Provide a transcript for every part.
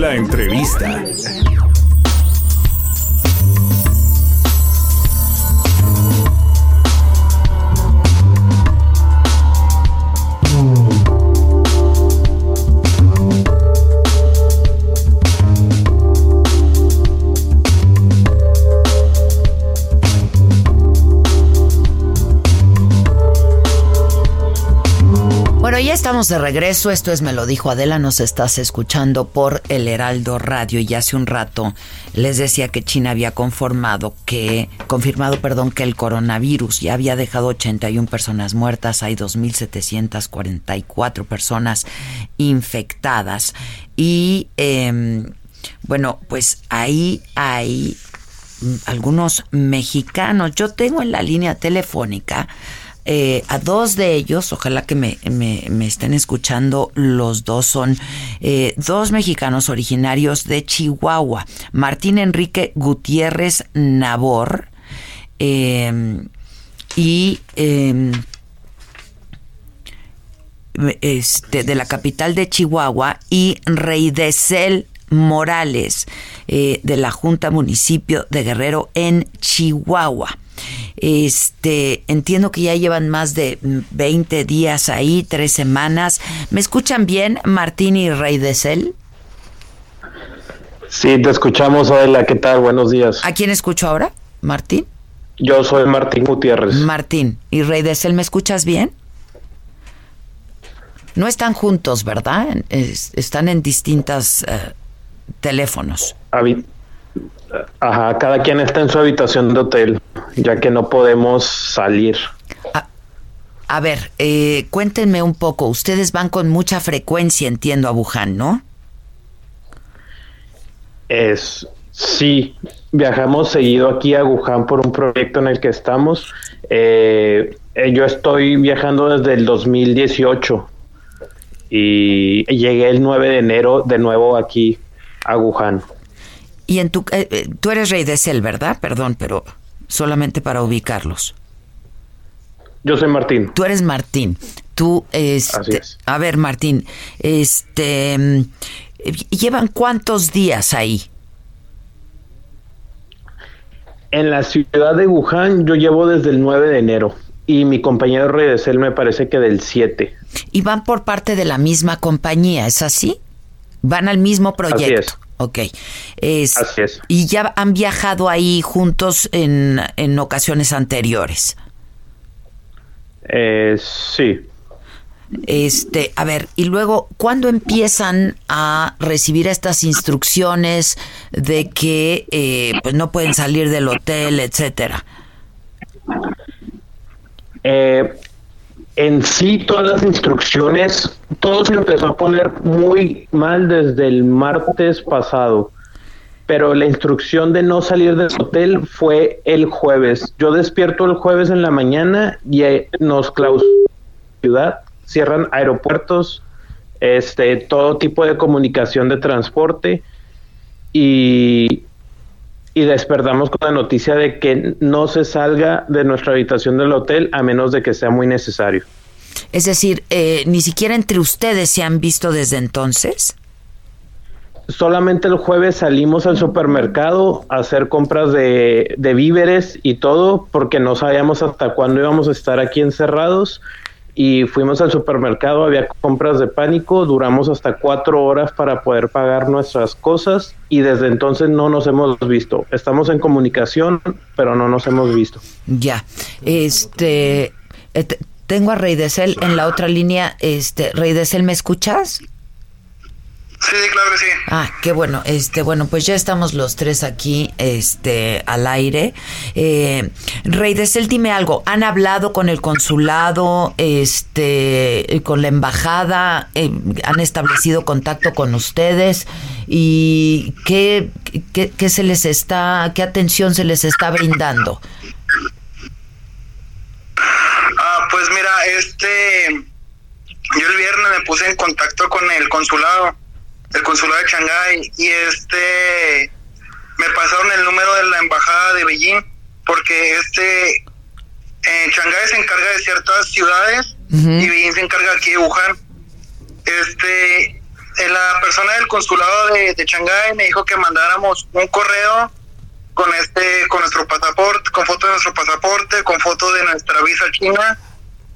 La entrevista. Ya estamos de regreso. Esto es Me lo dijo Adela. Nos estás escuchando por el Heraldo Radio. Y hace un rato les decía que China había conformado que, confirmado, perdón, que el coronavirus ya había dejado 81 personas muertas. Hay 2.744 personas infectadas. Y em, bueno, pues ahí hay algunos mexicanos. Yo tengo en la línea telefónica eh, a dos de ellos, ojalá que me, me, estén escuchando, los dos son eh, dos mexicanos originarios de Chihuahua, Martín Enrique Gutiérrez Nabor eh, y eh, este, de la capital de Chihuahua y Rey de Cel Morales eh, de la Junta Municipio de Guerrero en Chihuahua. Este, entiendo que ya llevan más de 20 días ahí, tres semanas. ¿Me escuchan bien, Martín y Rey de Cel? Sí, te escuchamos, Adela. ¿Qué tal? Buenos días. ¿A quién escucho ahora? ¿Martín? Yo soy Martín Gutiérrez. Martín. ¿Y Rey de Cel, me escuchas bien? No están juntos, ¿verdad? Es- están en distintos teléfonos. Habi- Ajá, cada quien está en su habitación de hotel, ya que no podemos salir. A ver, eh, cuéntenme un poco. Ustedes van con mucha frecuencia, entiendo, a Wuhan, ¿no? Es sí, viajamos seguido aquí a Wuhan por un proyecto en el que estamos. Eh, eh, yo estoy viajando desde el 2018 y llegué el 9 de enero de nuevo aquí a Wuhan. Y en tu, eh, tú eres Rey de Cel, ¿verdad? Perdón, pero solamente para ubicarlos. Yo soy Martín. Tú eres Martín. Tú, este, Así es. a ver, Martín, este, mm, eh, ¿llevan cuántos días ahí? En la ciudad de Wuhan yo llevo desde el 9 de enero y mi compañero Redesel me parece que del 7. Y van por parte de la misma compañía, ¿es así? Van al mismo proyecto. es. Ok. Es- Así es. Y ya han viajado ahí juntos en, en ocasiones anteriores. Eh, sí. Este, a ver, y luego, ¿cuándo empiezan a recibir estas instrucciones de que eh, pues no pueden salir del hotel, etcétera? Eh, en sí, todas las instrucciones, todo se empezó a poner muy mal desde el martes pasado. Pero la instrucción de no salir del hotel fue el jueves. Yo despierto el jueves en la mañana y eh, nos clausuran la ciudad, cierran aeropuertos, este, todo tipo de comunicación de transporte y, y despertamos con la noticia de que no se salga de nuestra habitación del hotel a menos de que sea muy necesario. Es decir, eh, ni siquiera entre ustedes se han visto desde entonces. Solamente el jueves salimos al supermercado a hacer compras de, de víveres y todo porque no sabíamos hasta cuándo íbamos a estar aquí encerrados y fuimos al supermercado, había compras de pánico, duramos hasta cuatro horas para poder pagar nuestras cosas y desde entonces no nos hemos visto. Estamos en comunicación, pero no nos hemos visto. Ya. Este, eh, te- tengo a Rey de Cel en la otra línea. Este, Rey de Cel, ¿me escuchas? Sí, claro que sí. Ah, qué bueno. Este, bueno, pues ya estamos los tres aquí, este, al aire. Eh, Rey Desel, dime algo. ¿Han hablado con el consulado, este, con la embajada? Eh, ¿Han establecido contacto con ustedes? ¿Y qué, qué, qué se les está, qué atención se les está brindando? Ah, pues mira, este, yo el viernes me puse en contacto con el consulado el consulado de Shanghái y este me pasaron el número de la embajada de Beijing porque este en Shanghái se encarga de ciertas ciudades y Beijing se encarga aquí de Wuhan. Este la persona del consulado de, de Shanghái me dijo que mandáramos un correo con este con nuestro pasaporte, con foto de nuestro pasaporte, con foto de nuestra visa china,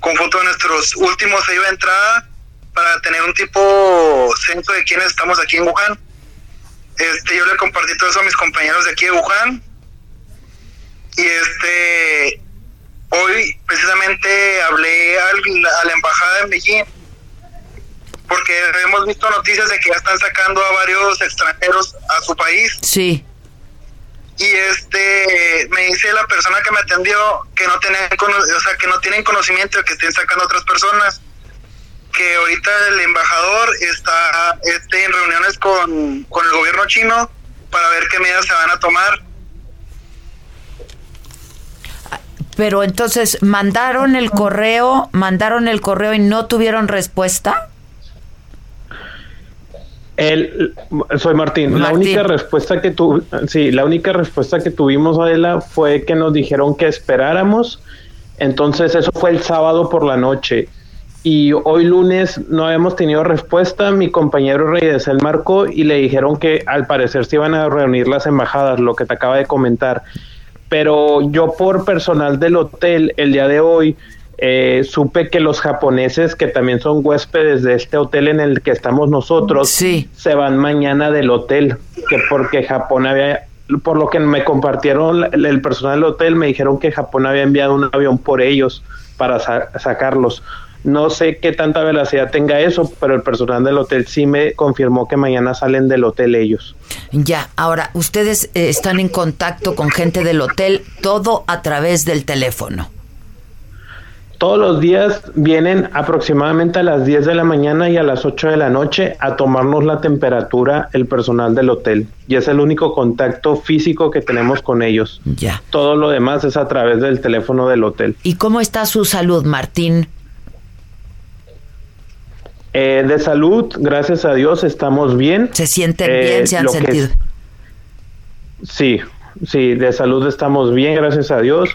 con foto de nuestros últimos sellos de entrada para tener un tipo censo de quiénes estamos aquí en Wuhan. Este, yo le compartí todo eso a mis compañeros de aquí de Wuhan. Y este, hoy precisamente hablé a la embajada en Beijing porque hemos visto noticias de que ya están sacando a varios extranjeros a su país. Sí. Y este me dice la persona que me atendió que no tienen o sea, que no tienen conocimiento de que estén sacando a otras personas que ahorita el embajador está este, en reuniones con, con el gobierno chino para ver qué medidas se van a tomar. Pero entonces, ¿mandaron el correo, mandaron el correo y no tuvieron respuesta? El, soy Martín. La única respuesta que tu, sí, la única respuesta que tuvimos Adela fue que nos dijeron que esperáramos. Entonces eso fue el sábado por la noche y hoy lunes no habíamos tenido respuesta. Mi compañero Reyes el marco y le dijeron que al parecer se iban a reunir las embajadas, lo que te acaba de comentar. Pero yo por personal del hotel el día de hoy eh, supe que los japoneses que también son huéspedes de este hotel en el que estamos nosotros se van mañana del hotel, que porque Japón había por lo que me compartieron el personal del hotel, me dijeron que Japón había enviado un avión por ellos para sacarlos. No sé qué tanta velocidad tenga eso, pero el personal del hotel sí me confirmó que mañana salen del hotel ellos. Ya, ahora, ustedes eh, están en contacto con gente del hotel, todo a través del teléfono. Todos los días vienen aproximadamente a las 10 de la mañana y a las 8 de la noche a tomarnos la temperatura el personal del hotel. Y es el único contacto físico que tenemos con ellos. Ya. Todo lo demás es a través del teléfono del hotel. ¿Y cómo está su salud, Martín? Eh, de salud, gracias a Dios, estamos bien. ¿Se sienten bien? Eh, ¿Se han sentido? sí, sí, de salud estamos bien, gracias a Dios.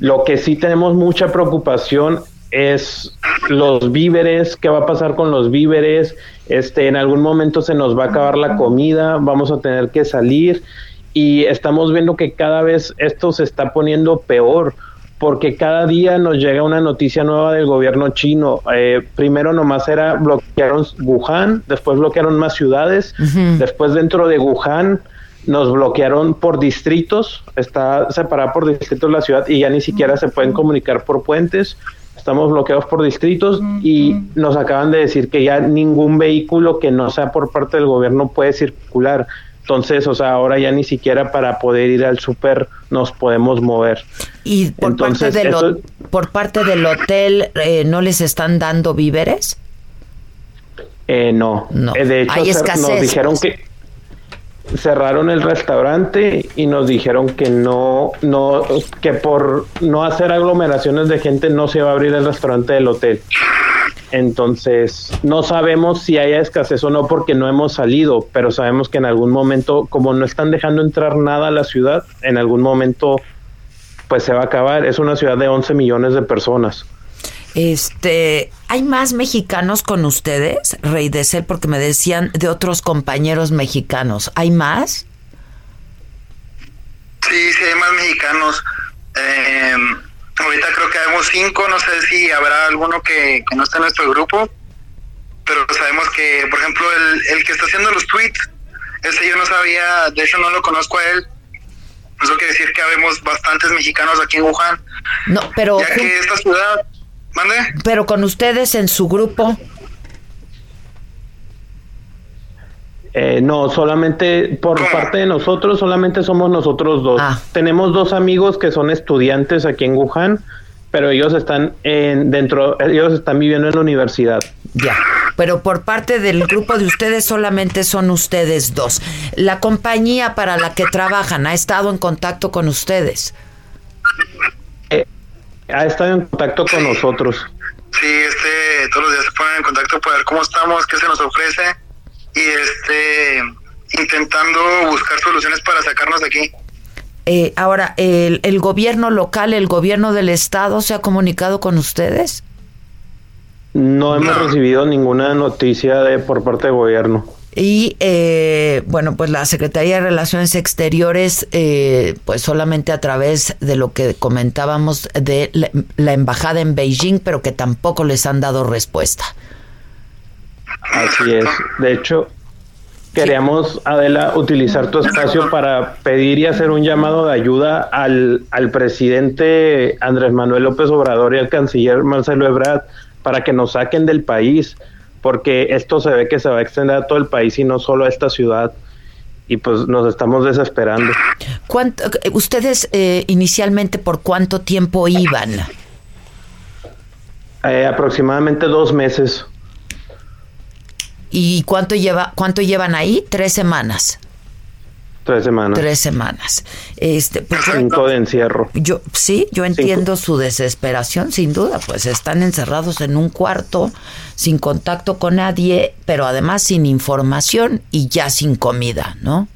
Lo que sí tenemos mucha preocupación es los víveres, qué va a pasar con los víveres, este, en algún momento se nos va a acabar la comida, vamos a tener que salir y estamos viendo que cada vez esto se está poniendo peor porque cada día nos llega una noticia nueva del gobierno chino. Eh, primero nomás era bloquearon Wuhan, después bloquearon más ciudades, después dentro de Wuhan nos bloquearon por distritos, está separada por distritos la ciudad y ya ni siquiera se pueden comunicar por puentes. Estamos bloqueados por distritos y nos acaban de decir que ya ningún vehículo que no sea por parte del gobierno puede circular. Entonces, o sea, ahora ya ni siquiera para poder ir al súper nos podemos mover. ¿Y por, parte, del por parte del hotel eh, no les están dando víveres? Eh, no. no. Eh, de hecho, nos dijeron pues. que cerraron el restaurante y nos dijeron que no, no, que por no hacer aglomeraciones de gente no se va a abrir el restaurante del hotel. Entonces, no sabemos si haya escasez o no porque no hemos salido, pero sabemos que en algún momento, como no están dejando entrar nada a la ciudad, en algún momento pues se va a acabar. Es una ciudad de 11 millones de personas. Este, ¿hay más mexicanos con ustedes, Rey de Ser? Porque me decían de otros compañeros mexicanos. ¿Hay más? Sí, sí, hay más mexicanos. Eh, Ahorita creo que habemos cinco, no sé si habrá alguno que, no está en nuestro grupo, pero sabemos que, por ejemplo, el, el que está haciendo los tweets, ese yo no sabía, de hecho no lo conozco a él. Eso quiere decir que habemos bastantes mexicanos aquí en Wuhan. No, pero... Ya que esta ciudad... ¿Mande? Pero con ustedes en su grupo... Eh, no, solamente por parte de nosotros, solamente somos nosotros dos. Ah. Tenemos dos amigos que son estudiantes aquí en Wuhan, pero ellos están en, dentro, ellos están viviendo en la universidad. Ya. Pero por parte del grupo de ustedes solamente son ustedes dos. La compañía para la que trabajan ha estado en contacto con ustedes. Eh, ha estado en contacto con nosotros. Sí, este, todos los días se ponen en contacto para ver cómo estamos, qué se nos ofrece y este, intentando buscar soluciones para sacarnos de aquí. Eh, ahora, el, el gobierno local, el gobierno del estado, ¿se ha comunicado con ustedes? No hemos recibido ninguna noticia de por parte del gobierno. Y eh, bueno, pues la Secretaría de Relaciones Exteriores, eh, pues solamente a través de lo que comentábamos de la, la embajada en Beijing, pero que tampoco les han dado respuesta. Así es. De hecho, queríamos, Adela, utilizar tu espacio para pedir y hacer un llamado de ayuda al, al presidente Andrés Manuel López Obrador y al canciller Marcelo Ebrard para que nos saquen del país, porque esto se ve que se va a extender a todo el país y no solo a esta ciudad. Y pues nos estamos desesperando. ¿Cuánto, ¿Ustedes eh, inicialmente por cuánto tiempo iban? Eh, aproximadamente dos meses. ¿Y cuánto lleva cuánto llevan ahí? Tres semanas. Tres semanas. Tres semanas. Este, pues Cinco de encierro. Yo sí, yo entiendo su desesperación, sin duda, pues están encerrados en un cuarto, sin contacto con nadie, pero además sin información y ya sin comida, ¿no?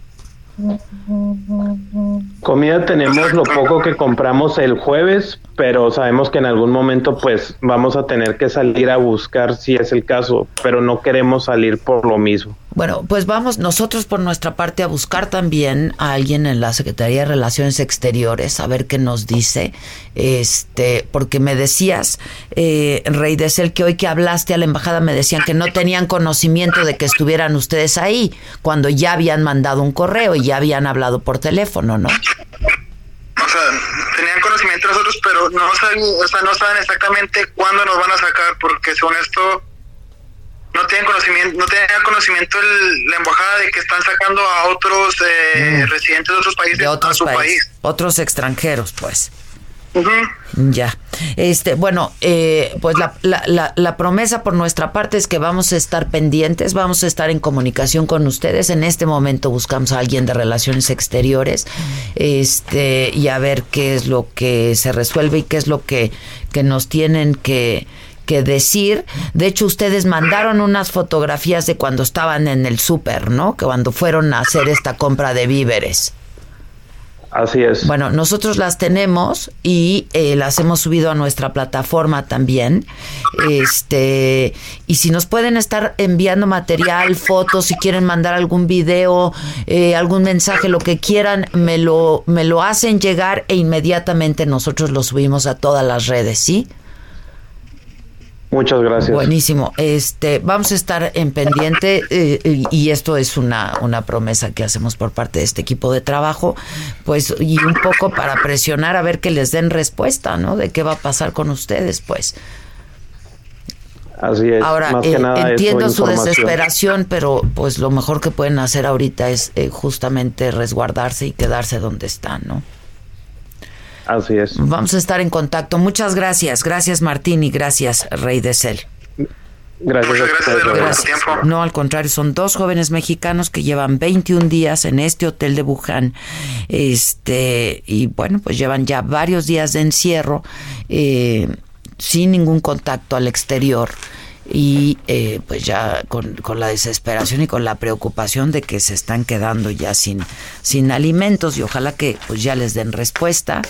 Comida tenemos lo poco que compramos el jueves, pero sabemos que en algún momento pues vamos a tener que salir a buscar si es el caso, pero no queremos salir por lo mismo. Bueno, pues vamos nosotros por nuestra parte a buscar también a alguien en la Secretaría de Relaciones Exteriores, a ver qué nos dice, este, porque me decías, eh, Rey de Cel, que hoy que hablaste a la embajada me decían que no tenían conocimiento de que estuvieran ustedes ahí, cuando ya habían mandado un correo y ya habían hablado por teléfono, ¿no? Sea, tenían conocimiento nosotros, pero no saben, o sea, no saben exactamente cuándo nos van a sacar, porque según esto no tienen conocimiento, no tenían conocimiento el- la embajada de que están sacando a otros eh, residentes de otros países Mm. De a otros su países, país. otros extranjeros, pues. Ya. Este, bueno, eh, pues la, la, la, la promesa por nuestra parte es que vamos a estar pendientes, vamos a estar en comunicación con ustedes. En este momento buscamos a alguien de relaciones exteriores, este, y a ver qué es lo que se resuelve y qué es lo que, que nos tienen que, que decir. De hecho, ustedes mandaron unas fotografías de cuando estaban en el súper, ¿no? Que cuando fueron a hacer esta compra de víveres. Así es. Bueno, nosotros las tenemos y eh, las hemos subido a nuestra plataforma también. Este, y si nos pueden estar enviando material, fotos, si quieren mandar algún video, eh, algún mensaje, lo que quieran, me lo, me lo hacen llegar e inmediatamente nosotros lo subimos a todas las redes, ¿sí? Muchas gracias. Buenísimo. Este, vamos a estar en pendiente eh, y- y esto es una, una promesa que hacemos por parte de este equipo de trabajo, pues y un poco para presionar a ver que les den respuesta, ¿no? De qué va a pasar con ustedes, pues. Así es. Ahora Más eh, nada entiendo su desesperación, pero pues lo mejor que pueden hacer ahorita es eh, justamente resguardarse y quedarse donde están, ¿no? Así es. Vamos a estar en contacto. Muchas gracias, gracias Martín y gracias Rey de Cel. Gracias Muchas gracias. No, al contrario, son dos jóvenes mexicanos que llevan 21 días en este hotel de Wuhan. Este, y bueno, pues llevan ya varios días de encierro eh, sin ningún contacto al exterior. Y eh, pues ya con, con la desesperación y con la preocupación de que se están quedando ya sin, sin alimentos y ojalá que pues ya les den respuesta